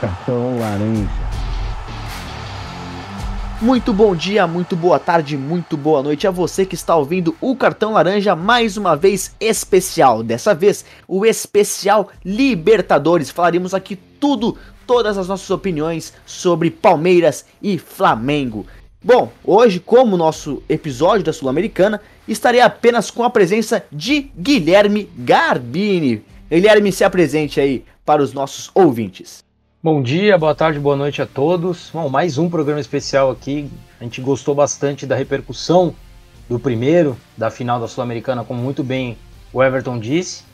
Cartão laranja. Muito bom dia, muito boa tarde, muito boa noite a você que está ouvindo o Cartão Laranja mais uma vez especial. Dessa vez, o especial Libertadores. Falaremos aqui tudo, todas as nossas opiniões sobre Palmeiras e Flamengo. Bom, hoje, como nosso episódio da Sul-Americana, estarei apenas com a presença de Guilherme Garbini. Guilherme, se apresente aí para os nossos ouvintes. Bom dia, boa tarde, boa noite a todos. Bom, mais um programa especial aqui. A gente gostou bastante da repercussão do primeiro, da final da Sul-Americana, como muito bem o Everton disse.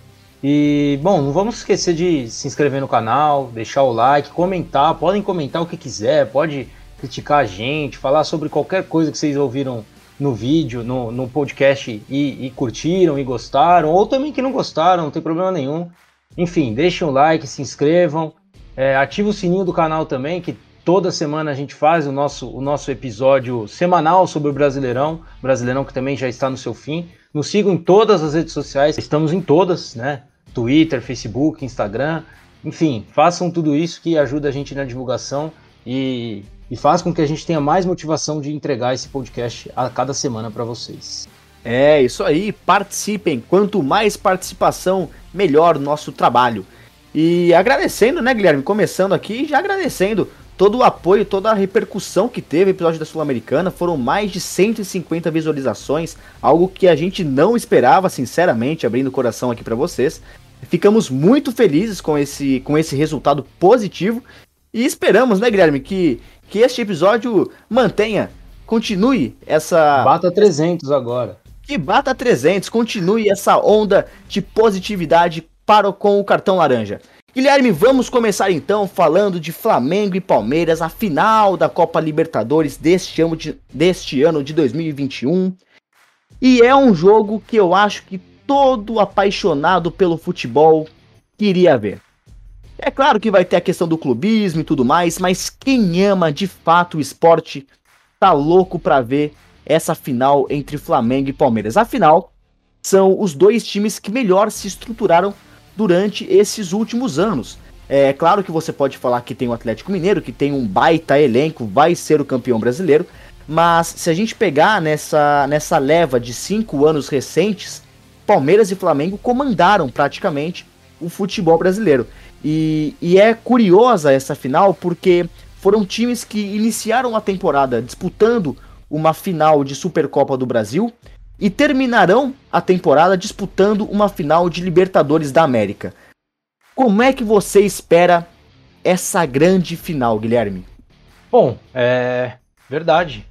E, bom, não vamos esquecer de se inscrever no canal, deixar o like, comentar. Podem comentar o que quiser, pode criticar a gente, falar sobre qualquer coisa que vocês ouviram no vídeo, no, no podcast e, e curtiram e gostaram, ou também que não gostaram, não tem problema nenhum. Enfim, deixem o like, se inscrevam. É, ativa o sininho do canal também, que toda semana a gente faz o nosso, o nosso episódio semanal sobre o Brasileirão, Brasileirão que também já está no seu fim. Nos sigam em todas as redes sociais, estamos em todas, né? Twitter, Facebook, Instagram, enfim, façam tudo isso que ajuda a gente na divulgação e, e faz com que a gente tenha mais motivação de entregar esse podcast a cada semana para vocês. É, isso aí, participem. Quanto mais participação, melhor nosso trabalho. E agradecendo, né, Guilherme? Começando aqui, já agradecendo todo o apoio, toda a repercussão que teve o episódio da Sul-Americana. Foram mais de 150 visualizações, algo que a gente não esperava, sinceramente, abrindo o coração aqui para vocês. Ficamos muito felizes com esse, com esse resultado positivo e esperamos, né, Guilherme, que, que este episódio mantenha, continue essa. Bata 300 agora. Que bata 300, continue essa onda de positividade para com o cartão laranja. Guilherme, vamos começar então falando de Flamengo e Palmeiras, a final da Copa Libertadores deste ano de, deste ano de 2021. E é um jogo que eu acho que todo apaixonado pelo futebol queria ver. É claro que vai ter a questão do clubismo e tudo mais, mas quem ama de fato o esporte tá louco para ver essa final entre Flamengo e Palmeiras. Afinal, são os dois times que melhor se estruturaram durante esses últimos anos. É claro que você pode falar que tem o Atlético Mineiro, que tem um baita elenco, vai ser o campeão brasileiro, mas se a gente pegar nessa, nessa leva de cinco anos recentes, Palmeiras e Flamengo comandaram praticamente o futebol brasileiro. E, e é curiosa essa final porque foram times que iniciaram a temporada disputando uma final de Supercopa do Brasil e terminarão a temporada disputando uma final de Libertadores da América. Como é que você espera essa grande final, Guilherme? Bom, é verdade.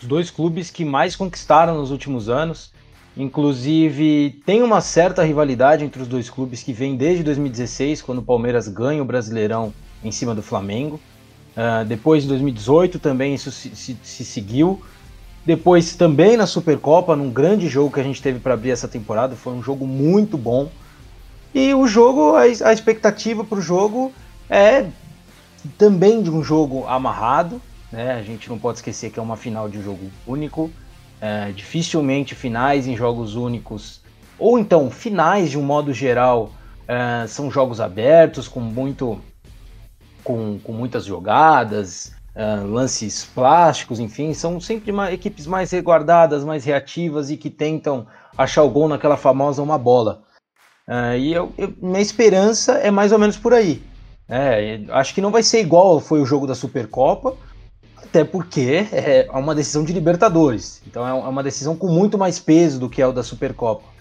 Os dois clubes que mais conquistaram nos últimos anos. Inclusive, tem uma certa rivalidade entre os dois clubes que vem desde 2016, quando o Palmeiras ganha o Brasileirão em cima do Flamengo. Uh, depois, em 2018, também isso se, se, se seguiu. Depois também na Supercopa, num grande jogo que a gente teve para abrir essa temporada, foi um jogo muito bom. E o jogo, a, expectativa para o jogo é também de um jogo amarrado, né? A gente não pode esquecer que é uma final de um jogo único. É, dificilmente finais em jogos únicos, ou então finais de um modo geral, é, são jogos abertos com muito com, com muitas jogadas, uh, lances plásticos, enfim, são sempre equipes mais reguardadas, mais reativas e que tentam achar o gol naquela famosa uma bola. Uh, e eu, eu, minha esperança é mais ou menos por aí. É, acho que não vai ser igual foi o jogo da Supercopa, até porque é uma decisão de Libertadores. Então é uma decisão com muito mais peso do que é o da Supercopa.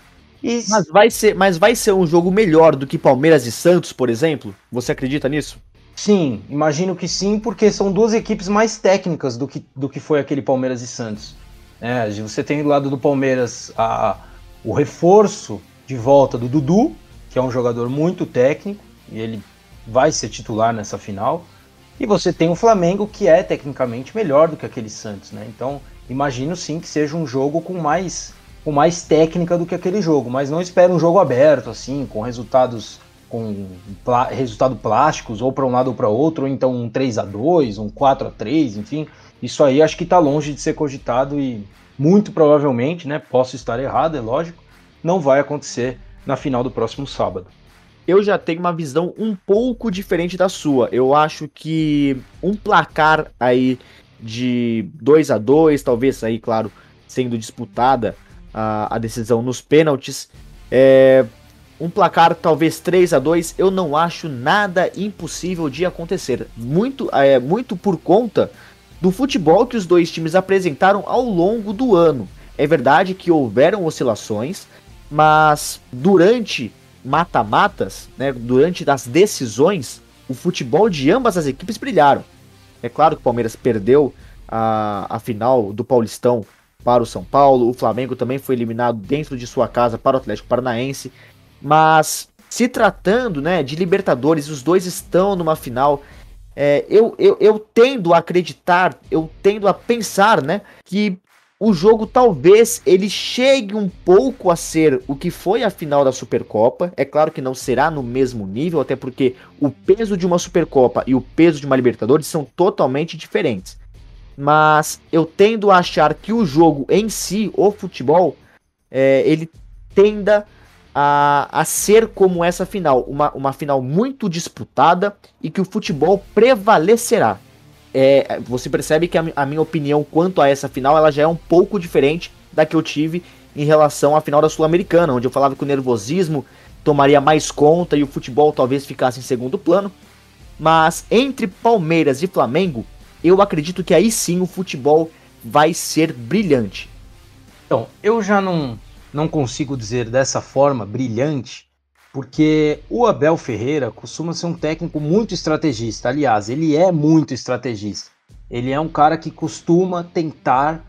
Mas, vai ser, mas vai ser um jogo melhor do que Palmeiras e Santos, por exemplo? Você acredita nisso? Sim, imagino que sim, porque são duas equipes mais técnicas do que, do que foi aquele Palmeiras e Santos. É, você tem do lado do Palmeiras a, o reforço de volta do Dudu, que é um jogador muito técnico, e ele vai ser titular nessa final. E você tem o Flamengo, que é tecnicamente melhor do que aquele Santos, né? Então, imagino sim que seja um jogo com mais, com mais técnica do que aquele jogo, mas não espero um jogo aberto, assim, com resultados com plá resultado plásticos, ou para um lado ou para outro, ou então um 3 a 2 um 4 a 3 enfim. Isso aí acho que está longe de ser cogitado e muito provavelmente, né, posso estar errado, é lógico, não vai acontecer na final do próximo sábado. eu já tenho uma visão um pouco diferente da sua. Eu acho que um placar aí de 2 a 2 talvez aí, claro, sendo disputada a, a decisão nos pênaltis, é, um placar talvez 3 a 2 eu não acho nada impossível de acontecer. Muito, é, muito por conta do futebol que os dois times apresentaram ao longo do ano. É verdade que houveram oscilações, mas durante mata-matas, né, durante as decisões, o futebol de ambas as equipes brilharam. É claro que o Palmeiras perdeu a, a final do Paulistão para o São Paulo, o Flamengo também foi eliminado dentro de sua casa para o Atlético Paranaense, mas se tratando né, de Libertadores, os dois estão numa final. É, eu, eu, eu tendo a acreditar, eu tendo a pensar né, que o jogo talvez ele chegue um pouco a ser o que foi a final da Supercopa. É claro que não será no mesmo nível, até porque o peso de uma Supercopa e o peso de uma Libertadores são totalmente diferentes. Mas eu tendo a achar que o jogo em si, o futebol, é, ele tenda a, a ser como essa final, uma, uma final muito disputada e que o futebol prevalecerá. É, você percebe que a, a, minha opinião quanto a essa final ela já é um pouco diferente da que eu tive em relação à final da Sul-Americana, onde eu falava que o nervosismo tomaria mais conta e o futebol talvez ficasse em segundo plano. Mas entre Palmeiras e Flamengo, eu acredito que aí sim o futebol vai ser brilhante. Então, eu já não não consigo dizer dessa forma brilhante, porque o Abel Ferreira costuma ser um técnico muito estrategista. Aliás, ele é muito estrategista. Ele é um cara que costuma tentar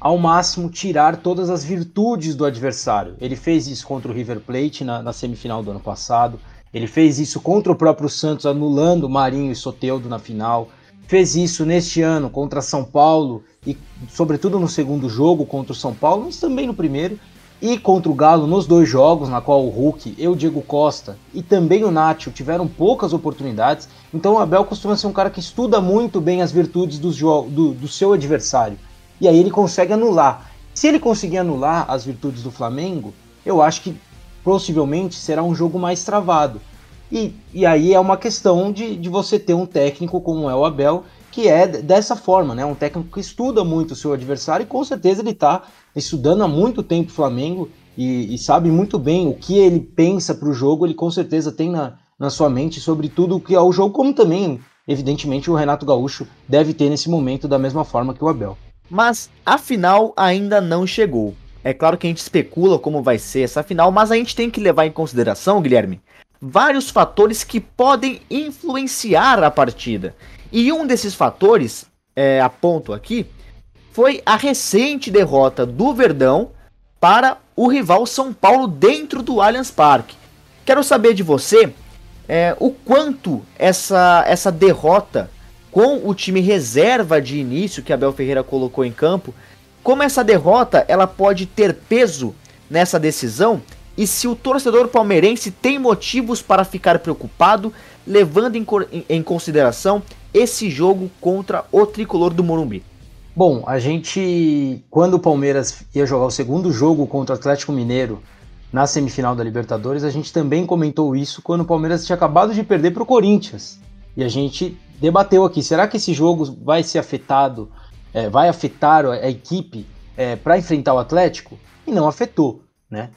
ao máximo tirar todas as virtudes do adversário. Ele fez isso contra o River Plate na, na semifinal do ano passado. Ele fez isso contra o próprio Santos, anulando Marinho e Soteudo na final. Fez isso neste ano contra São Paulo e, sobretudo, no segundo jogo contra o São Paulo, mas também no primeiro e contra o Galo nos dois jogos, na qual o Hulk e o Diego Costa e também o Nacho tiveram poucas oportunidades. Então o Abel costuma ser um cara que estuda muito bem as virtudes do, do, do seu adversário. E aí ele consegue anular. Se ele conseguir anular as virtudes do Flamengo, eu acho que possivelmente será um jogo mais travado. E, e aí é uma questão de, de você ter um técnico como é o Abel que é dessa forma, né? Um técnico que estuda muito o seu adversário e com certeza ele está estudando há muito tempo o Flamengo e, e, sabe muito bem o que ele pensa para o jogo, ele com certeza tem na, na sua mente sobre tudo o que é o jogo, como também, evidentemente, o Renato Gaúcho deve ter nesse momento da mesma forma que o Abel. Mas a final ainda não chegou. É claro que a gente especula como vai ser essa final, mas a gente tem que levar em consideração, Guilherme, vários fatores que podem influenciar a partida. E um desses fatores, é, aponto aqui, foi a recente derrota do Verdão para o rival São Paulo dentro do Allianz Parque. Quero saber de você é, o quanto essa, essa derrota com o time reserva de início que Abel Ferreira colocou em campo, como essa derrota ela pode ter peso nessa decisão e se o torcedor palmeirense tem motivos para ficar preocupado, levando em, em consideração esse jogo contra o tricolor do Morumbi? Bom, a gente, quando o Palmeiras ia jogar o segundo jogo contra o Atlético Mineiro na semifinal da Libertadores, a gente também comentou isso quando o Palmeiras tinha acabado de perder para o Corinthians. E a gente debateu aqui: será que esse jogo vai ser afetado, é, vai afetar a, equipe é, para enfrentar o Atlético? E não afetou, né?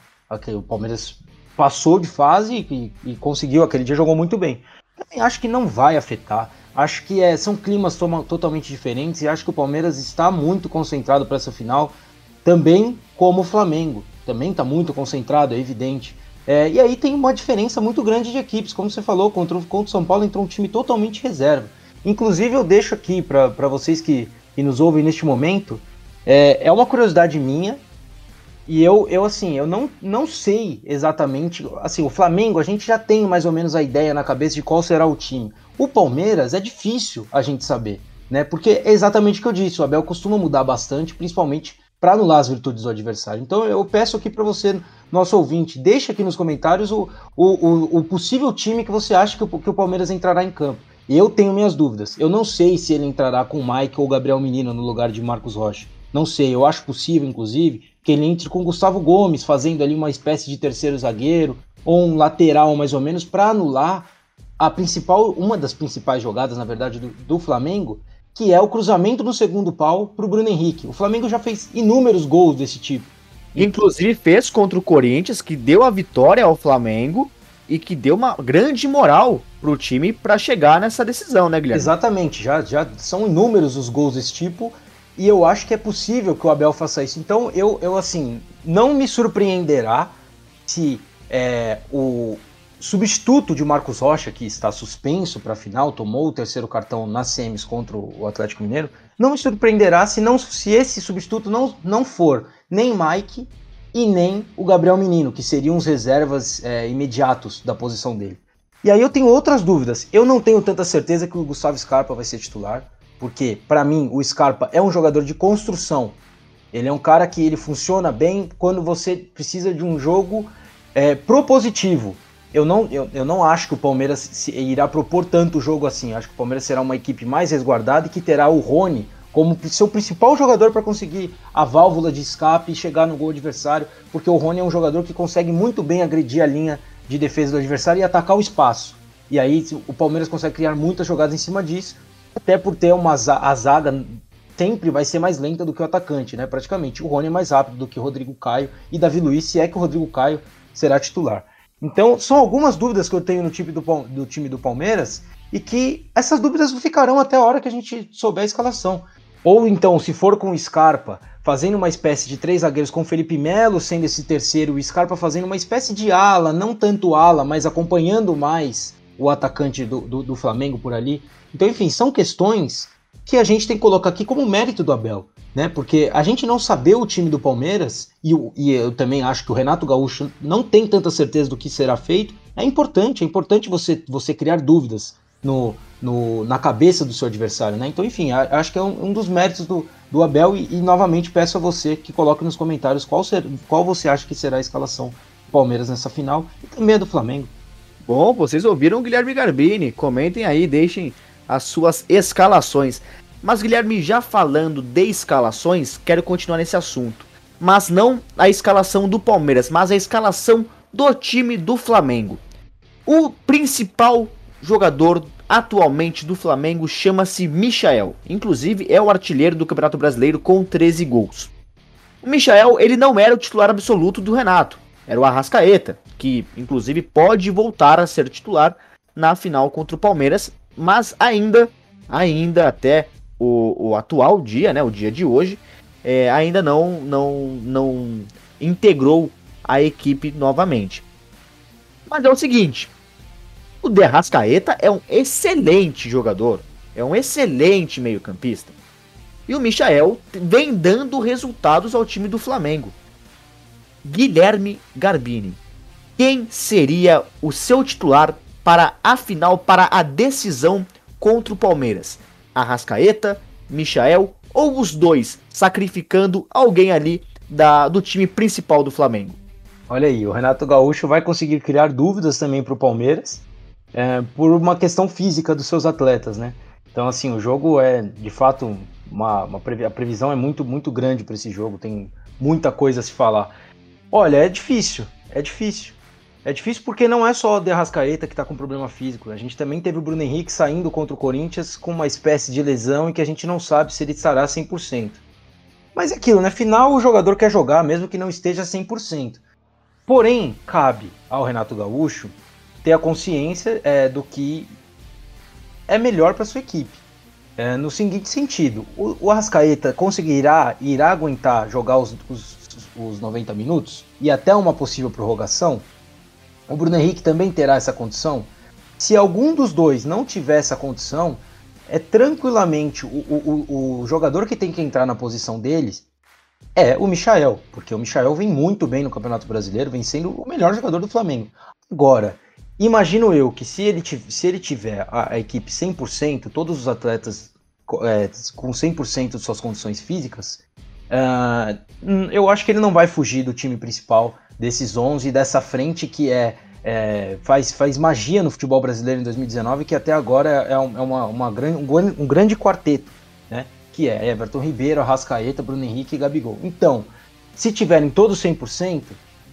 O Palmeiras passou de fase e, e conseguiu, aquele dia jogou muito bem. Também acho que não vai afetar. Acho que é, são climas totalmente diferentes e acho que o Palmeiras está muito concentrado para essa final, também como o Flamengo. Também está muito concentrado, é evidente. É, e aí tem uma diferença muito grande de equipes, como você falou, contra, contra o São Paulo entrou um time totalmente reserva. Inclusive eu deixo aqui para vocês que, que, nos ouvem neste momento, é, é uma curiosidade minha, e eu, eu assim, eu não, não sei exatamente. Assim, o Flamengo, a gente já tem mais ou menos a ideia na cabeça de qual será o time. O Palmeiras é difícil a gente saber, né? Porque é exatamente o que eu disse, o Abel costuma mudar bastante, principalmente para anular as virtudes do adversário. Então eu peço aqui para você, nosso ouvinte, deixa aqui nos comentários o, o, o, possível time que você acha que o, que o Palmeiras entrará em campo. Eu tenho minhas dúvidas. Eu não sei se ele entrará com o Mike ou o Gabriel Menino no lugar de Marcos Rocha. Não sei, eu acho possível, inclusive, que ele entre com Gustavo Gomes, fazendo ali uma espécie de terceiro zagueiro. ou um lateral mais ou menos para anular a principal, uma das principais jogadas, na verdade, do, do Flamengo, que é o cruzamento no segundo pau para o Bruno Henrique. O Flamengo já fez inúmeros gols desse tipo. Inclusive fez contra o Corinthians, que deu a vitória ao Flamengo e que deu uma grande moral para o time para chegar nessa decisão, né, Guilherme? Exatamente, já, já são inúmeros os gols desse tipo e eu acho que é possível que o Abel faça isso. Então eu, eu assim, não me surpreenderá se é, o substituto de Marcos Rocha, que está suspenso para a final, tomou o terceiro cartão nas semis contra o Atlético Mineiro, não me surpreenderá se, não, se esse substituto não, não for nem Mike e nem o Gabriel Menino, que seriam os reservas é, imediatos da posição dele. E aí eu tenho outras dúvidas. Eu não tenho tanta certeza que o Gustavo Scarpa vai ser titular, porque para mim o Scarpa é um jogador de construção. Ele é um cara que ele funciona bem quando você precisa de um jogo é, propositivo. Eu não, eu, eu não acho que o Palmeiras se, irá propor tanto jogo assim. Acho que o Palmeiras será uma equipe mais resguardada e que terá o Rony como seu principal jogador para conseguir a válvula de escape e chegar no gol adversário, porque o Rony é um jogador que consegue muito bem agredir a linha de defesa do adversário e atacar o espaço. E aí o Palmeiras consegue criar muitas jogadas em cima disso, até por ter uma a zaga sempre vai ser mais lenta do que o atacante, né? Praticamente. O Rony é mais rápido do que o Rodrigo Caio e Davi Luiz, se é que o Rodrigo Caio será titular. Então, são algumas dúvidas que eu tenho no time do, do time do Palmeiras e que essas dúvidas ficarão até a hora que a gente souber a escalação. Ou então, se for com o Scarpa, fazendo uma espécie de três zagueiros com Felipe Melo sendo esse terceiro, o Scarpa fazendo uma espécie de ala, não tanto ala, mas acompanhando mais o atacante do, do, do Flamengo por ali. Então, enfim, são questões que a gente tem que colocar aqui como mérito do Abel né? Porque a gente não saber o time do Palmeiras, e, e, eu também acho que o Renato Gaúcho não tem tanta certeza do que será feito, é importante, é importante você, você criar dúvidas no, no, na cabeça do seu adversário, né? Então, enfim, acho que é um, um dos méritos do, do Abel, e, e, novamente peço a você que coloque nos comentários qual, ser, qual você acha que será a escalação do Palmeiras nessa final, e também a do Flamengo. Bom, vocês ouviram o Guilherme Garbini, comentem aí, deixem as suas escalações. Mas Guilherme, já falando de escalações, quero continuar nesse assunto. Mas não a escalação do Palmeiras, mas a escalação do time do Flamengo. O principal jogador atualmente do Flamengo chama-se Michael. Inclusive é o artilheiro do Campeonato Brasileiro com 13 gols. O Michael, ele não era o titular absoluto do Renato. Era o Arrascaeta, que inclusive pode voltar a ser titular na final contra o Palmeiras, mas ainda, ainda até o, o atual dia, né, o dia de hoje, é, ainda não, não, não integrou a equipe novamente. Mas é o seguinte, o Derrascaeta é um excelente jogador, é um excelente meio-campista. E o Michael vem dando resultados ao time do Flamengo. Guilherme Garbini. Quem seria o seu titular para a final, para a decisão contra o Palmeiras? Arrascaeta, Michael ou os dois, sacrificando alguém ali da, do time principal do Flamengo. Olha aí, o Renato Gaúcho vai conseguir criar dúvidas também para o Palmeiras é, por uma questão física dos seus atletas, né? Então, assim, o jogo é de fato uma, uma a previsão é muito, muito grande para esse jogo, tem muita coisa a se falar. Olha, é difícil, é difícil. É difícil porque não é só o De Arrascaeta que está com problema físico. A gente também teve o Bruno Henrique saindo contra o Corinthians com uma espécie de lesão e que a gente não sabe se ele estará 100%. Mas é aquilo, né? Final o jogador quer jogar mesmo que não esteja 100%. Porém, cabe ao Renato Gaúcho ter a consciência é, do que é melhor para sua equipe. É, no seguinte sentido, o, o Arrascaeta conseguirá, irá aguentar jogar os, os, os 90 minutos e até uma possível prorrogação? O Bruno Henrique também terá essa condição. Se algum dos dois não tiver essa condição, é tranquilamente o, o, o jogador que tem que entrar na posição deles é o Michael, porque o Michael vem muito bem no Campeonato Brasileiro, vem sendo o melhor jogador do Flamengo. Agora, imagino eu que se ele, se ele tiver a, a equipe 100%, todos os atletas é, com 100% de suas condições físicas, uh, eu acho que ele não vai fugir do time principal desses 11 e dessa frente que é, é, faz, faz magia no futebol brasileiro em 2019, que até agora é, um, é uma, uma grande, um, um, grande quarteto, né? que é Everton Ribeiro, Arrascaeta, Bruno Henrique e Gabigol. Então, se tiverem todos 100%,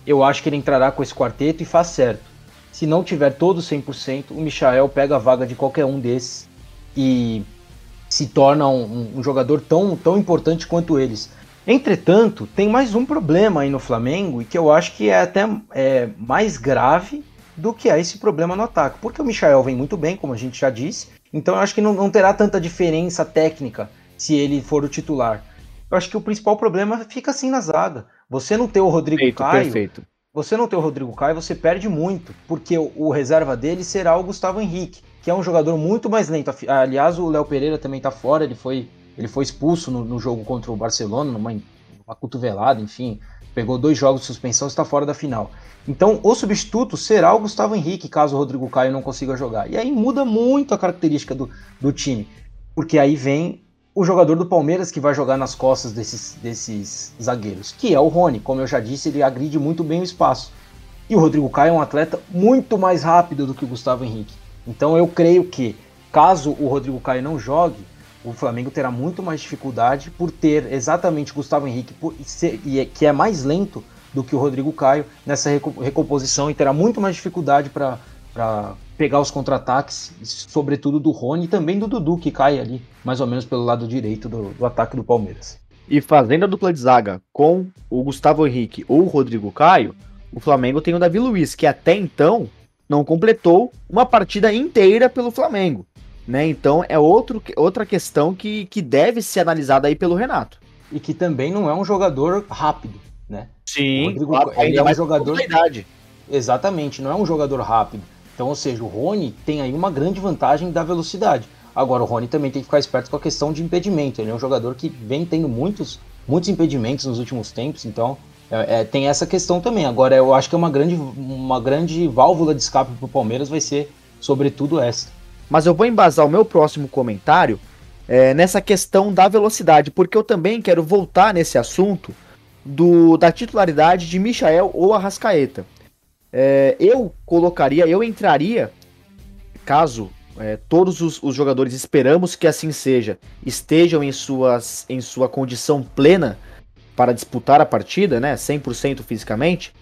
eu acho que ele entrará com esse quarteto e faz certo. Se não tiver todo 100%, o Michael pega a vaga de qualquer um desses e se torna um, um jogador tão, tão importante quanto eles. Entretanto, tem mais um problema aí no Flamengo e que eu acho que é até é, mais grave do que é esse problema no ataque. Porque o Michael vem muito bem, como a gente já disse, então eu acho que não, não terá tanta diferença técnica se ele for o titular. Eu acho que o principal problema fica assim na zaga. Você não ter o Rodrigo perfeito, Caio. Perfeito. Você não ter o Rodrigo Caio, você perde muito, porque o, o, reserva dele será o Gustavo Henrique, que é um jogador muito mais lento. Aliás, o Léo Pereira também está fora, ele foi, ele foi expulso no, no jogo contra o Barcelona, numa, numa cotovelada, enfim, pegou dois jogos de suspensão e está fora da final. Então, o substituto será o Gustavo Henrique, caso o Rodrigo Caio não consiga jogar. E aí muda muito a característica do, do time, porque aí vem o jogador do Palmeiras que vai jogar nas costas desses, desses zagueiros, que é o Rony. Como eu já disse, ele agride muito bem o espaço. E o Rodrigo Caio é um atleta muito mais rápido do que o Gustavo Henrique. Então eu creio que, caso o Rodrigo Caio não jogue, o Flamengo terá muito mais dificuldade por ter exatamente Gustavo Henrique, por, e é, que é mais lento do que o Rodrigo Caio nessa recomposição e terá muito mais dificuldade para pegar os contra-ataques, sobretudo do Rony e também do Dudu, que cai ali, mais ou menos pelo lado direito do, do ataque do Palmeiras. E fazendo a dupla de zaga com o Gustavo Henrique ou o Rodrigo Caio, o Flamengo tem o Davi Luiz, que até então não completou uma partida inteira pelo Flamengo. Né? Então é outro, outra questão que, que deve ser analisada aí pelo Renato. E que também não é um jogador rápido, né? Sim, Rodrigo, claro, ele é um jogador. Exatamente, não é um jogador rápido. Então, ou seja, o Rony tem aí uma grande vantagem da velocidade. Agora, o Rony também tem que ficar esperto com a questão de impedimento. Ele é um jogador que vem tendo muitos, muitos impedimentos nos últimos tempos, então é, é, tem essa questão também. Agora, eu acho que é uma grande, uma grande válvula de escape para o Palmeiras vai ser, sobretudo, essa. Mas eu vou embasar o meu próximo comentário é, nessa questão da velocidade, porque eu também quero voltar nesse assunto do, da titularidade de Michael ou Arrascaeta. É, eu colocaria, eu entraria, caso é, todos os, os, jogadores esperamos que assim seja, estejam em, suas, em sua condição plena para disputar a partida, né, 100% fisicamente,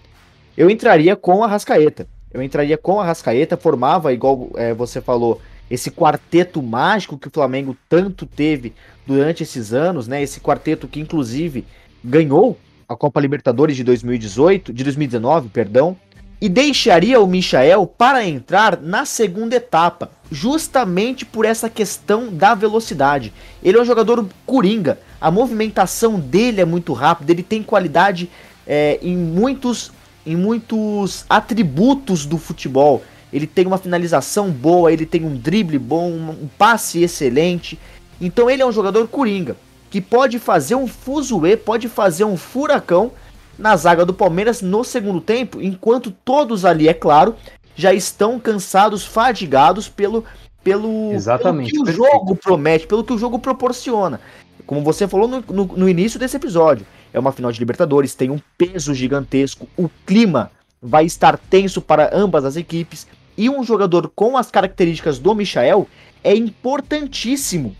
eu entraria com a Rascaeta. Eu entraria com a Rascaeta, formava, igual é, você falou, esse quarteto mágico que o Flamengo tanto teve durante esses anos, né? Esse quarteto que inclusive ganhou a Copa Libertadores de 2018, de 2019, perdão, e deixaria o Michael para entrar na segunda etapa, justamente por essa questão da velocidade. Ele é um jogador coringa, a movimentação dele é muito rápida, ele tem qualidade é, em, muitos, em muitos atributos do futebol. Ele tem uma finalização boa, ele tem um drible bom, um passe excelente. Então ele é um jogador coringa, que pode fazer um fuzuê, pode fazer um furacão na zaga do Palmeiras no segundo tempo, enquanto todos ali, é claro, já estão cansados, fadigados pelo pelo, Exatamente, pelo que o jogo promete, pelo que o jogo proporciona. Como você falou no, no, no, início desse episódio, é uma final de Libertadores, tem um peso gigantesco, o clima vai estar tenso para ambas as equipes, e um jogador com as características do Michael é importantíssimo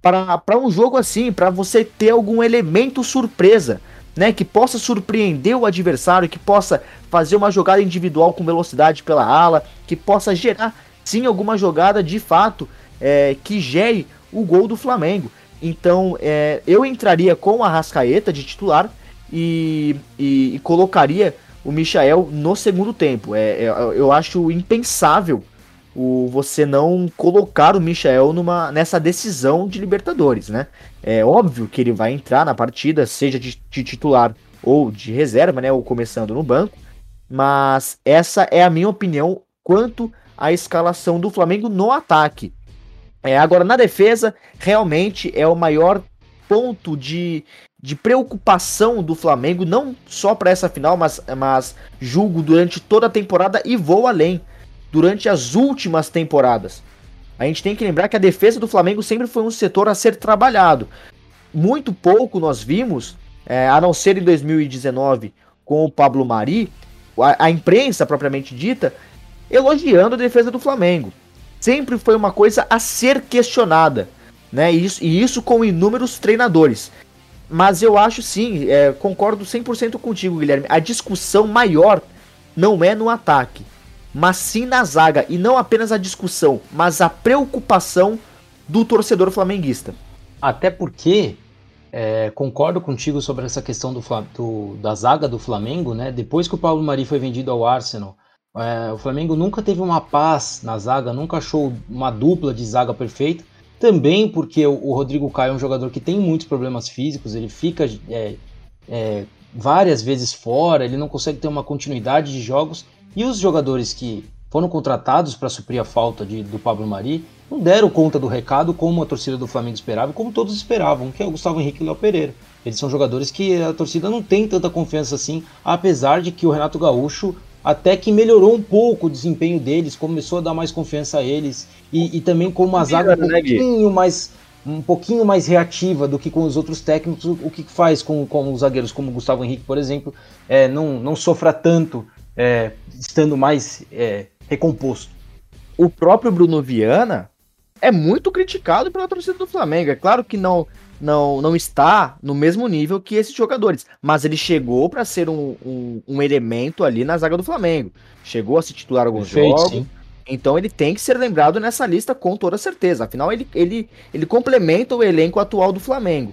para um jogo assim, para você ter algum elemento surpresa né, que possa surpreender o adversário, que possa fazer uma jogada individual com velocidade pela ala, que possa gerar sim alguma jogada de fato é, que gere o gol do Flamengo. Então é, eu entraria com a Rascaeta de titular e, e, e colocaria o Michael no segundo tempo. É, é, eu acho impensável o você não colocar o Michael numa, nessa decisão de Libertadores, né? É óbvio que ele vai entrar na partida, seja de, de titular ou de reserva, né? Ou começando no banco. Mas essa é a minha opinião quanto à escalação do Flamengo no ataque. É, agora, na defesa, realmente é o maior ponto de, de preocupação do Flamengo, não só para essa final, mas, mas julgo durante toda a temporada e vou além durante as últimas temporadas. A gente tem que lembrar que a defesa do Flamengo sempre foi um setor a ser trabalhado. Muito pouco nós vimos, é, a não ser em 2019 com o Pablo Mari, a, a imprensa propriamente dita, elogiando a defesa do Flamengo. Sempre foi uma coisa a ser questionada, né? E isso, e isso com inúmeros treinadores. Mas eu acho sim, é, concordo 100% contigo, Guilherme. A discussão maior não é no ataque, mas sim na zaga. E não apenas a discussão, mas a preocupação do torcedor flamenguista. Até porque, é, concordo contigo sobre essa questão do, do, da zaga do Flamengo, né? Depois que o Paulo Mari foi vendido ao Arsenal, é, o Flamengo nunca teve uma paz na zaga, nunca achou uma dupla de zaga perfeita. Também porque o, Rodrigo Caio é um jogador que tem muitos problemas físicos, ele fica é, é, várias vezes fora, ele não consegue ter uma continuidade de jogos. E os jogadores que foram contratados para suprir a falta de, do Pablo Mari não deram conta do recado como a torcida do Flamengo esperava, como todos esperavam, que é o Gustavo Henrique e o Léo Pereira. Eles são jogadores que a torcida não tem tanta confiança assim, apesar de que o Renato Gaúcho até que melhorou um pouco o desempenho deles, começou a dar mais confiança a eles e, e também com uma zaga um né, pouquinho mais um pouquinho mais reativa do que com os outros técnicos, o que faz com, com os zagueiros como o Gustavo Henrique, por exemplo, é, não, não sofra tanto é, estando mais é, recomposto. O próprio Bruno Viana é muito criticado pela torcida do Flamengo. É claro que não não, não está no mesmo nível que esses jogadores, mas ele chegou para ser um, um, um, elemento ali na zaga do Flamengo. Chegou a se titular alguns Perfeito, jogos. Sim. Então ele tem que ser lembrado nessa lista com toda certeza. Afinal, ele, ele, ele complementa o elenco atual do Flamengo.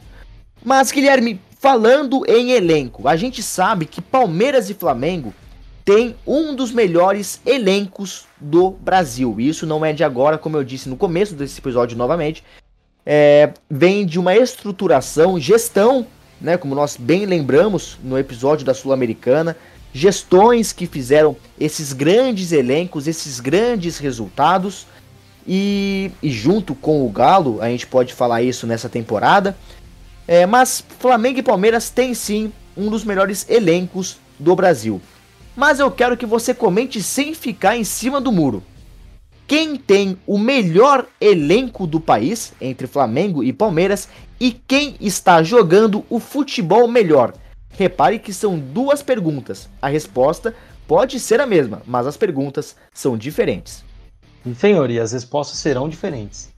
Mas, Guilherme, falando em elenco, a gente sabe que Palmeiras e Flamengo tem um dos melhores elencos do Brasil. Isso não é de agora, como eu disse no começo desse episódio novamente. É, vem de uma estruturação, gestão, né, como nós bem lembramos no episódio da Sul-Americana, gestões que fizeram esses grandes elencos, esses grandes resultados. E, e junto com o Galo, a gente pode falar isso nessa temporada. É, mas Flamengo e Palmeiras têm sim um dos melhores elencos do Brasil mas eu quero que você comente sem ficar em cima do muro. Quem tem o melhor elenco do país entre Flamengo e Palmeiras e quem está jogando o futebol melhor? Repare que são duas perguntas. A resposta pode ser a mesma, mas as perguntas são diferentes. Senhor, e as respostas serão diferentes.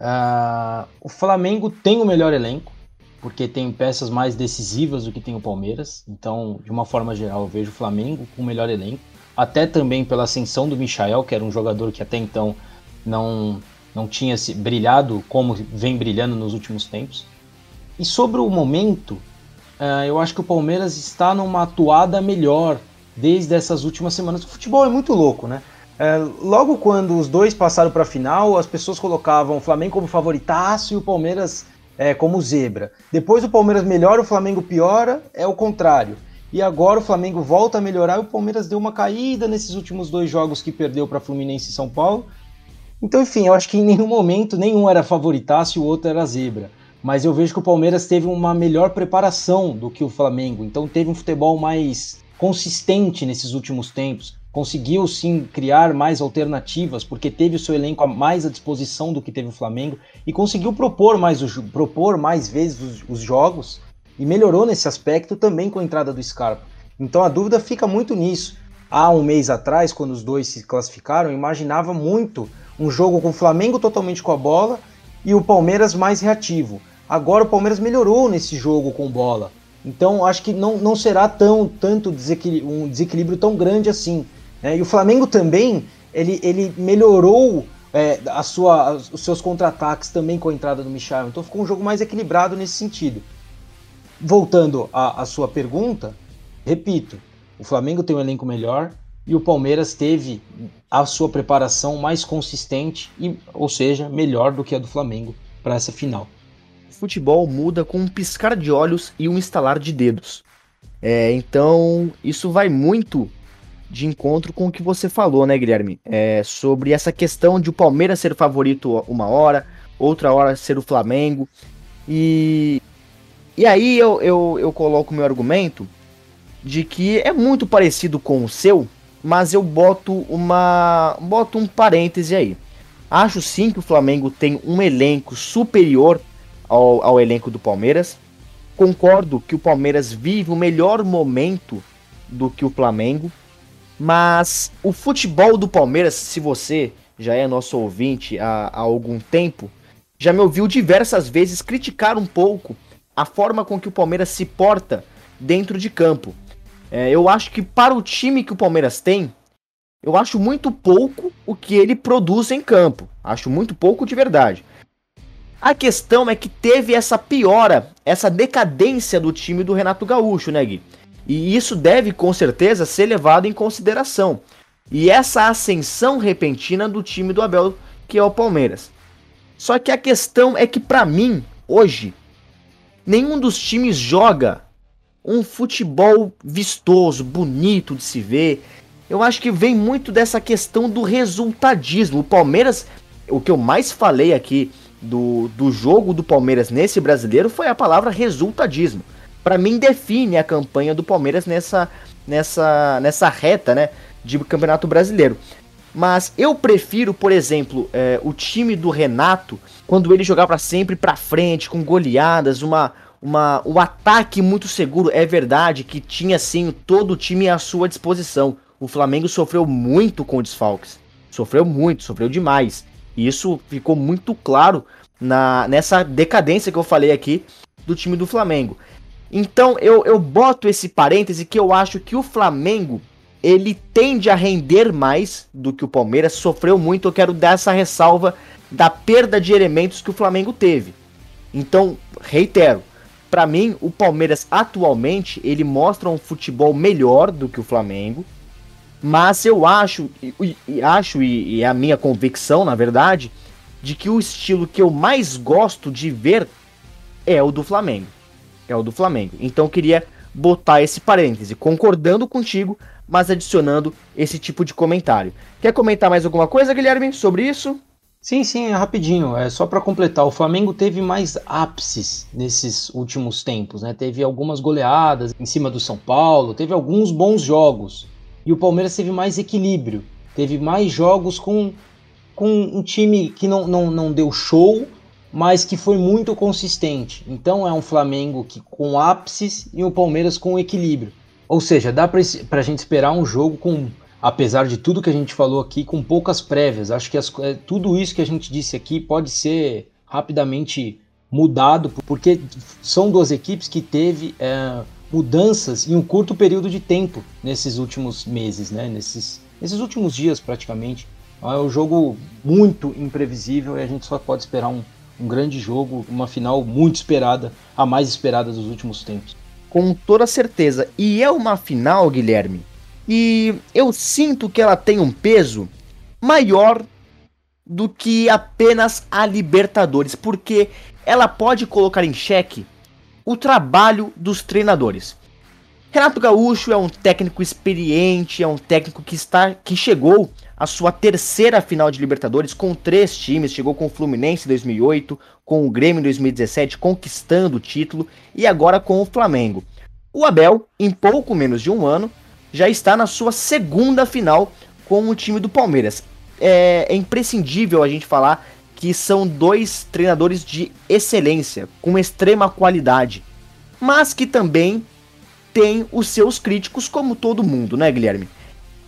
Uh, o Flamengo tem o melhor elenco, porque tem peças mais decisivas do que tem o Palmeiras. Então, de uma forma geral, eu vejo o Flamengo com o melhor elenco. Até também pela ascensão do Michael, que era um jogador que até então não, não tinha se brilhado como vem brilhando nos últimos tempos. E sobre o momento, uh, eu acho que o Palmeiras está numa atuada melhor desde essas últimas semanas. O futebol é muito louco, né? Uh, logo quando os dois passaram para a final, as pessoas colocavam o Flamengo como favoritaço e o Palmeiras é, como zebra. Depois o Palmeiras melhora, o Flamengo piora, é o contrário. E agora o Flamengo volta a melhorar e o Palmeiras deu uma caída nesses últimos dois jogos que perdeu para Fluminense e São Paulo. Então, enfim, eu acho que em nenhum momento nenhum era favoritaço e o outro era zebra. Mas eu vejo que o Palmeiras teve uma melhor preparação do que o Flamengo. Então teve um futebol mais consistente nesses últimos tempos conseguiu sim criar mais alternativas, porque teve o seu elenco mais à disposição do que teve o Flamengo e conseguiu propor mais, o, propor mais vezes os, os jogos e melhorou nesse aspecto também com a entrada do Scarpa. Então a dúvida fica muito nisso. Há um mês atrás, quando os dois se classificaram, imaginava muito um jogo com o Flamengo totalmente com a bola e o Palmeiras mais reativo. Agora o Palmeiras melhorou nesse jogo com bola. Então acho que não, não será tão tanto um desequilíbrio tão grande assim. Né? E o Flamengo também ele, ele melhorou é, a sua, os seus contra-ataques também com a entrada do Michel. Então ficou um jogo mais equilibrado nesse sentido. Voltando à, sua pergunta, repito, o Flamengo tem um elenco melhor e o Palmeiras teve a sua preparação mais consistente, e, ou seja, melhor do que a do Flamengo para essa final. Futebol muda com um piscar de olhos e um estalar de dedos. É, então, isso vai muito de encontro com o que você falou, né, Guilherme? É, sobre essa questão de o Palmeiras ser o favorito uma hora, outra hora ser o Flamengo. E, e aí eu, eu, eu coloco meu argumento de que é muito parecido com o seu, mas eu boto uma boto um parêntese aí. Acho sim que o Flamengo tem um elenco superior ao, ao elenco do Palmeiras. Concordo que o Palmeiras vive o melhor momento do que o Flamengo. Mas o futebol do Palmeiras, se você já é nosso ouvinte há, há algum tempo, já me ouviu diversas vezes criticar um pouco a forma com que o Palmeiras se porta dentro de campo. É, eu acho que para o time que o Palmeiras tem, eu acho muito pouco o que ele produz em campo. Acho muito pouco de verdade. A questão é que teve essa piora, essa decadência do time do Renato Gaúcho, né, Gui? E isso deve com certeza ser levado em consideração. E essa ascensão repentina do time do Abel, que é o Palmeiras. Só que a questão é que para mim, hoje, nenhum dos times joga um futebol vistoso, bonito de se ver. Eu acho que vem muito dessa questão do resultadismo. O Palmeiras, o que eu mais falei aqui do, do jogo do Palmeiras nesse brasileiro foi a palavra resultadismo. Para mim define a campanha do Palmeiras nessa nessa nessa reta, né, de Campeonato Brasileiro. Mas eu prefiro, por exemplo, é, o time do Renato, quando ele jogar para sempre para frente, com goleadas, uma, uma, um ataque muito seguro. É verdade que tinha sim todo o time à sua disposição. O Flamengo sofreu muito com desfalques. Sofreu muito, sofreu demais. E isso ficou muito claro na, nessa decadência que eu falei aqui do time do Flamengo. Então eu, eu boto esse parêntese que eu acho que o Flamengo ele tende a render mais do que o Palmeiras sofreu muito. Eu quero dar essa ressalva da perda de elementos que o Flamengo teve. Então, reitero, para mim o Palmeiras atualmente ele mostra um futebol melhor do que o Flamengo, mas eu acho e, e acho e, e é a minha convicção, na verdade, de que o estilo que eu mais gosto de ver é o do Flamengo. É o do Flamengo. Então eu queria botar esse parêntese, concordando contigo, mas adicionando esse tipo de comentário. Quer comentar mais alguma coisa, Guilherme, sobre isso? Sim, sim, é rapidinho. É só para completar. O Flamengo teve mais ápices nesses últimos tempos, né? Teve algumas goleadas em cima do São Paulo, teve alguns bons jogos. E o Palmeiras teve mais equilíbrio, teve mais jogos com, com um time que não, não, não deu show, mas que foi muito consistente. Então é um Flamengo que com ápices e um Palmeiras com equilíbrio. Ou seja, dá para a gente esperar um jogo com, apesar de tudo que a gente falou aqui, com poucas prévias. Acho que as, é, tudo isso que a gente disse aqui pode ser rapidamente mudado, porque são duas equipes que teve é, mudanças em um curto período de tempo nesses últimos meses, né? nesses, nesses últimos dias praticamente. Então, é um jogo muito imprevisível e a gente só pode esperar um, um grande jogo, uma final muito esperada, a mais esperada dos últimos tempos com toda certeza. E é uma final, Guilherme, e eu sinto que ela tem um peso maior do que apenas a Libertadores, porque ela pode colocar em xeque o trabalho dos treinadores. Renato Gaúcho é um técnico experiente, é um técnico que está que chegou à sua terceira final de Libertadores com três times, chegou com o Fluminense em 2008, com o Grêmio em 2017, conquistando o título, e agora com o Flamengo. O Abel, em pouco menos de um ano, já está na sua segunda final com o time do Palmeiras. É, é imprescindível a gente falar que são dois treinadores de excelência, com extrema qualidade, mas que também tem os seus críticos, como todo mundo, né, Guilherme?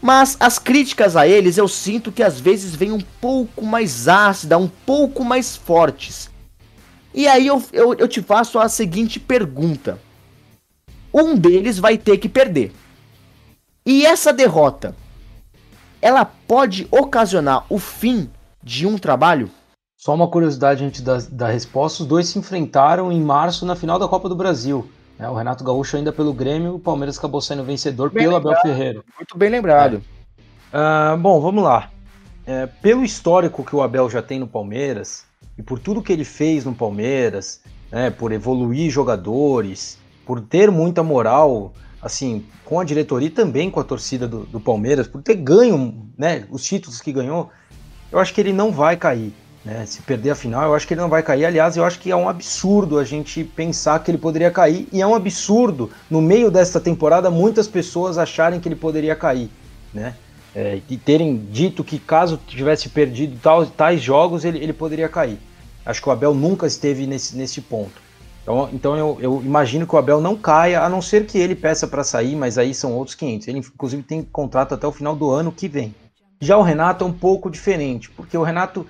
Mas as críticas a eles eu sinto que às vezes vêm um pouco mais ácidas, um pouco mais fortes. E aí eu, eu, eu te faço a seguinte pergunta: um deles vai ter que perder. E essa derrota, ela pode ocasionar o fim de um trabalho? Só uma curiosidade antes da, da resposta: os dois se enfrentaram em março na final da Copa do Brasil. É, o Renato Gaúcho ainda pelo Grêmio, o Palmeiras acabou sendo vencedor bem pelo lembrado, Abel Ferreira. Muito bem lembrado. É. Uh, bom, vamos lá. É, pelo histórico que o Abel já tem no Palmeiras, e por tudo que ele fez no Palmeiras, né, por evoluir jogadores, por ter muita moral, assim, com a diretoria e também com a torcida do, do Palmeiras, por ter ganho né, os títulos que ganhou, eu acho que ele não vai cair. Né? Se perder a final, eu acho que ele não vai cair. Aliás, eu acho que é um absurdo a gente pensar que ele poderia cair. E é um absurdo, no meio desta temporada, muitas pessoas acharem que ele poderia cair. Né? É, e terem dito que caso tivesse perdido tais, tais jogos, ele, ele poderia cair. Acho que o Abel nunca esteve nesse, nesse ponto. Então, então eu, eu, imagino que o Abel não caia, a não ser que ele peça para sair, mas aí são outros 500. Ele, inclusive, tem contrato até o final do ano que vem. Já o Renato é um pouco diferente, porque o Renato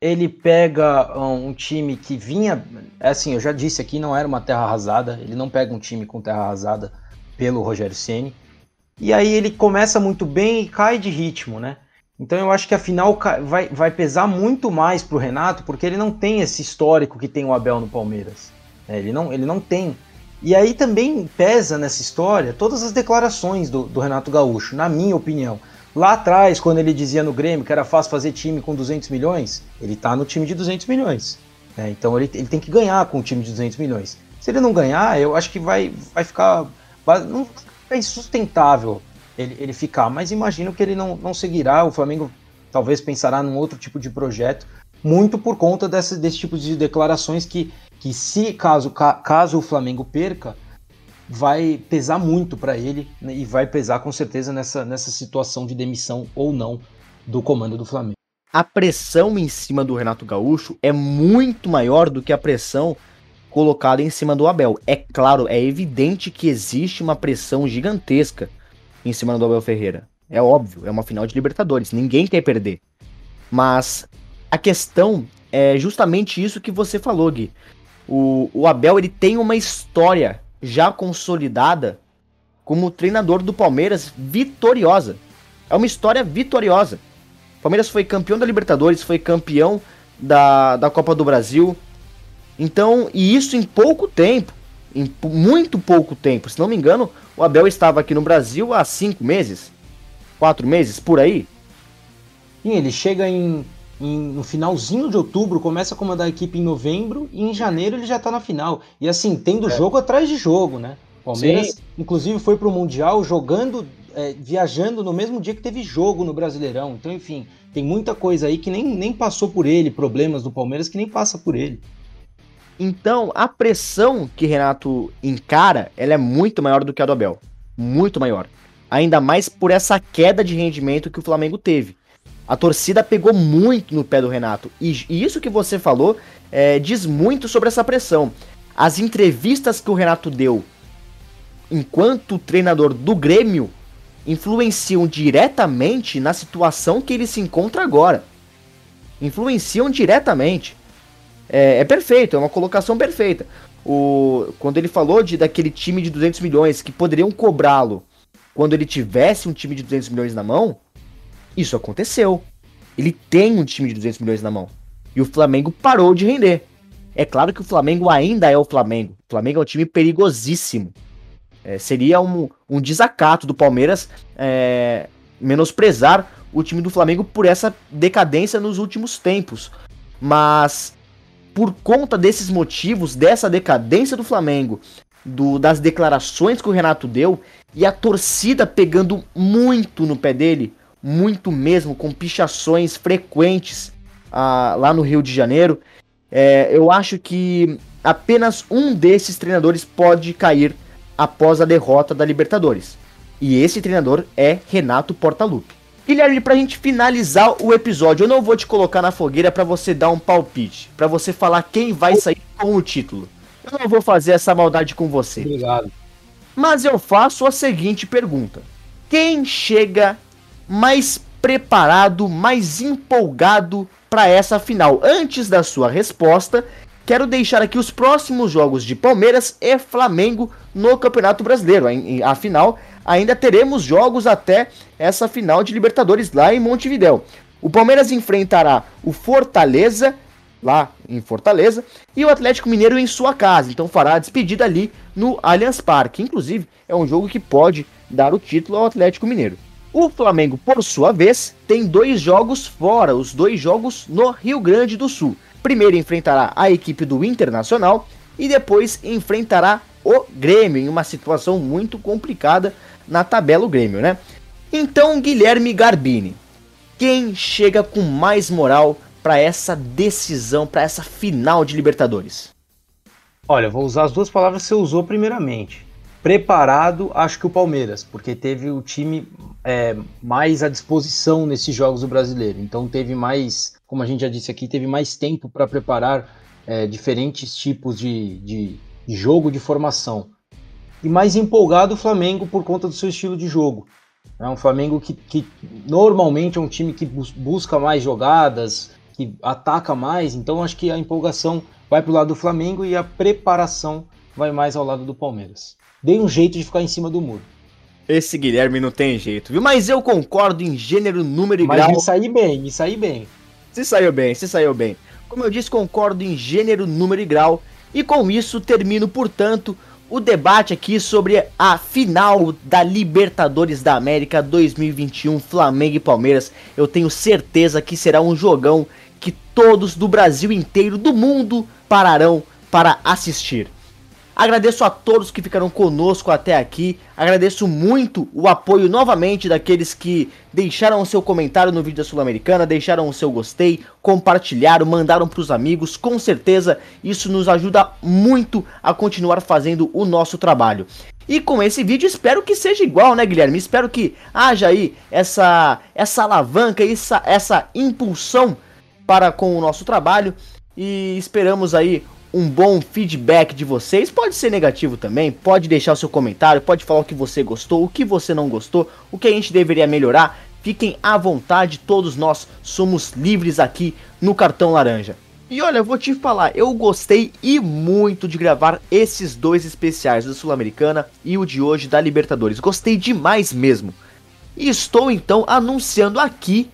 ele pega um time que vinha, é assim, eu já disse aqui, não era uma terra arrasada, ele não pega um time com terra arrasada pelo Rogério Ceni. E aí ele começa muito bem e cai de ritmo, né? Então eu acho que a final vai, vai pesar muito mais pro Renato, porque ele não tem esse histórico que tem o Abel no Palmeiras. Né? Ele, não, ele não tem. E aí também pesa nessa história todas as declarações do, do Renato Gaúcho, na minha opinião. Lá atrás, quando ele dizia no Grêmio que era fácil fazer time com 200 milhões, ele tá no time de 200 milhões. Né? Então ele, ele tem que ganhar com o time de 200 milhões. Se ele não ganhar, eu acho que vai, vai ficar. Não é insustentável ele, ele ficar, mas imagino que ele não, não seguirá. O Flamengo talvez pensará num outro tipo de projeto, muito por conta desse, desse tipo de declarações que, que se caso, caso o Flamengo perca, vai pesar muito para ele né, e vai pesar com certeza nessa, nessa situação de demissão ou não do comando do Flamengo. A pressão em cima do Renato Gaúcho é muito maior do que a pressão colocada em cima do Abel. É claro, é evidente que existe uma pressão gigantesca em cima do Abel Ferreira. É óbvio, é uma final de Libertadores, ninguém quer perder. Mas a questão é justamente isso que você falou, Gui. O, o Abel ele tem uma história já consolidada como treinador do Palmeiras vitoriosa. É uma história vitoriosa. O Palmeiras foi campeão da Libertadores, foi campeão da, da Copa do Brasil. Então, e isso em pouco tempo. Em muito pouco tempo. Se não me engano, o Abel estava aqui no Brasil há cinco meses. Quatro meses, por aí. Sim, ele chega em, em, no finalzinho de outubro, começa a comandar a equipe em novembro e em janeiro ele já tá na final. E assim, tendo é. jogo atrás de jogo, né? Palmeiras, Sim. inclusive, foi pro Mundial jogando, é, viajando no mesmo dia que teve jogo no Brasileirão. Então, enfim, tem muita coisa aí que nem, nem passou por ele, problemas do Palmeiras que nem passa por ele. Então, a pressão que Renato encara, ela é muito maior do que a do Abel. Muito maior. Ainda mais por essa queda de rendimento que o Flamengo teve. A torcida pegou muito no pé do Renato. E, isso que você falou é, diz muito sobre essa pressão. As entrevistas que o Renato deu enquanto treinador do Grêmio influenciam diretamente na situação que ele se encontra agora. Influenciam diretamente. É, é perfeito, é uma colocação perfeita. O, quando ele falou de daquele time de 200 milhões que poderiam cobrá-lo quando ele tivesse um time de 200 milhões na mão, isso aconteceu. Ele tem um time de 200 milhões na mão. E o Flamengo parou de render. É claro que o Flamengo ainda é o Flamengo. O Flamengo é um time perigosíssimo. É, seria um, um, desacato do Palmeiras é, menosprezar o time do Flamengo por essa decadência nos últimos tempos. Mas por conta desses motivos, dessa decadência do Flamengo, do, das declarações que o Renato deu e a torcida pegando muito no pé dele, muito mesmo, com pichações frequentes ah, lá no Rio de Janeiro. É, eu acho que apenas um desses treinadores pode cair após a derrota da Libertadores. E esse treinador é Renato Portaluppi. Guilherme, pra gente finalizar o episódio, eu não vou te colocar na fogueira para você dar um palpite, para você falar quem vai sair com o título. Eu não vou fazer essa maldade com você. Obrigado. Mas eu faço a seguinte pergunta: quem chega mais preparado, mais empolgado para essa final? Antes da sua resposta, quero deixar aqui os próximos jogos de Palmeiras e Flamengo no Campeonato Brasileiro. Afinal, ainda teremos jogos até essa final de Libertadores lá em Montevidéu. O Palmeiras enfrentará o Fortaleza lá em Fortaleza e o Atlético Mineiro em sua casa. Então fará a despedida ali no Allianz Parque. Inclusive, é um jogo que pode dar o título ao Atlético Mineiro. O Flamengo, por sua vez, tem dois jogos fora, os dois jogos no Rio Grande do Sul. Primeiro enfrentará a equipe do Internacional e depois enfrentará o Grêmio em uma situação muito complicada na tabela o Grêmio, né? Então, Guilherme Garbini, quem chega com mais moral para essa decisão, para essa final de Libertadores? Olha, vou usar as duas palavras que você usou primeiramente preparado, acho que o Palmeiras, porque teve o time é, mais à disposição nesses jogos do brasileiro. Então teve mais, como a gente já disse aqui, teve mais tempo para preparar é, diferentes tipos de, de, jogo de formação. E mais empolgado o Flamengo por conta do seu estilo de jogo. É um Flamengo que, que normalmente é um time que bus busca mais jogadas, que ataca mais, então acho que a empolgação vai para o lado do Flamengo e a preparação vai mais ao lado do Palmeiras. Dei um jeito de ficar em cima do muro. Esse Guilherme não tem jeito, viu? Mas eu concordo em gênero, número e Mas grau. me saí bem, me saí bem. Se saiu bem, se saiu bem. Como eu disse, concordo em gênero, número e grau. E com isso termino, portanto, o debate aqui sobre a final da Libertadores da América 2021, Flamengo e Palmeiras. Eu tenho certeza que será um jogão que todos do Brasil inteiro, do mundo, pararão para assistir. Agradeço a todos que ficaram conosco até aqui. Agradeço muito o apoio novamente daqueles que deixaram o seu comentário no vídeo da Sul-Americana, deixaram o seu gostei, compartilharam, mandaram para os amigos. Com certeza isso nos ajuda muito a continuar fazendo o nosso trabalho. E com esse vídeo espero que seja igual, né, Guilherme? Espero que haja aí essa essa alavanca, essa essa impulsão para com o nosso trabalho e esperamos aí um bom feedback de vocês. Pode ser negativo também, pode deixar o seu comentário, pode falar o que você gostou, o que você não gostou, o que a gente deveria melhorar. Fiquem à vontade, todos nós somos livres aqui no Cartão Laranja. E olha, vou te falar, eu gostei e muito de gravar esses dois especiais, da Sul-Americana e o de hoje da Libertadores. Gostei demais mesmo. E estou então anunciando aqui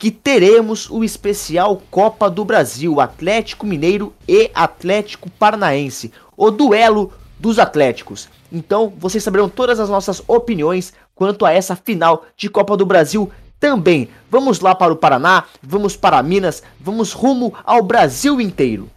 que teremos o especial Copa do Brasil, Atlético Mineiro e Atlético Paranaense, o duelo dos Atléticos. Então, vocês saberão todas as nossas opiniões quanto a essa final de Copa do Brasil também. Vamos lá para o Paraná, vamos para Minas, vamos rumo ao Brasil inteiro.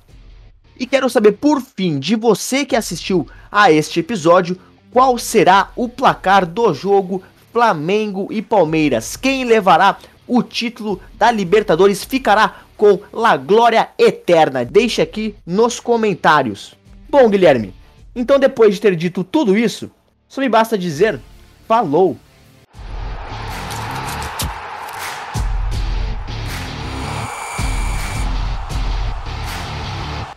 E quero saber por fim de você que assistiu a este episódio, qual será o placar do jogo Flamengo e Palmeiras? Quem levará o título da Libertadores ficará com La Glória Eterna. Deixe aqui nos comentários. Bom, Guilherme, então depois de ter dito tudo isso, só me basta dizer falou!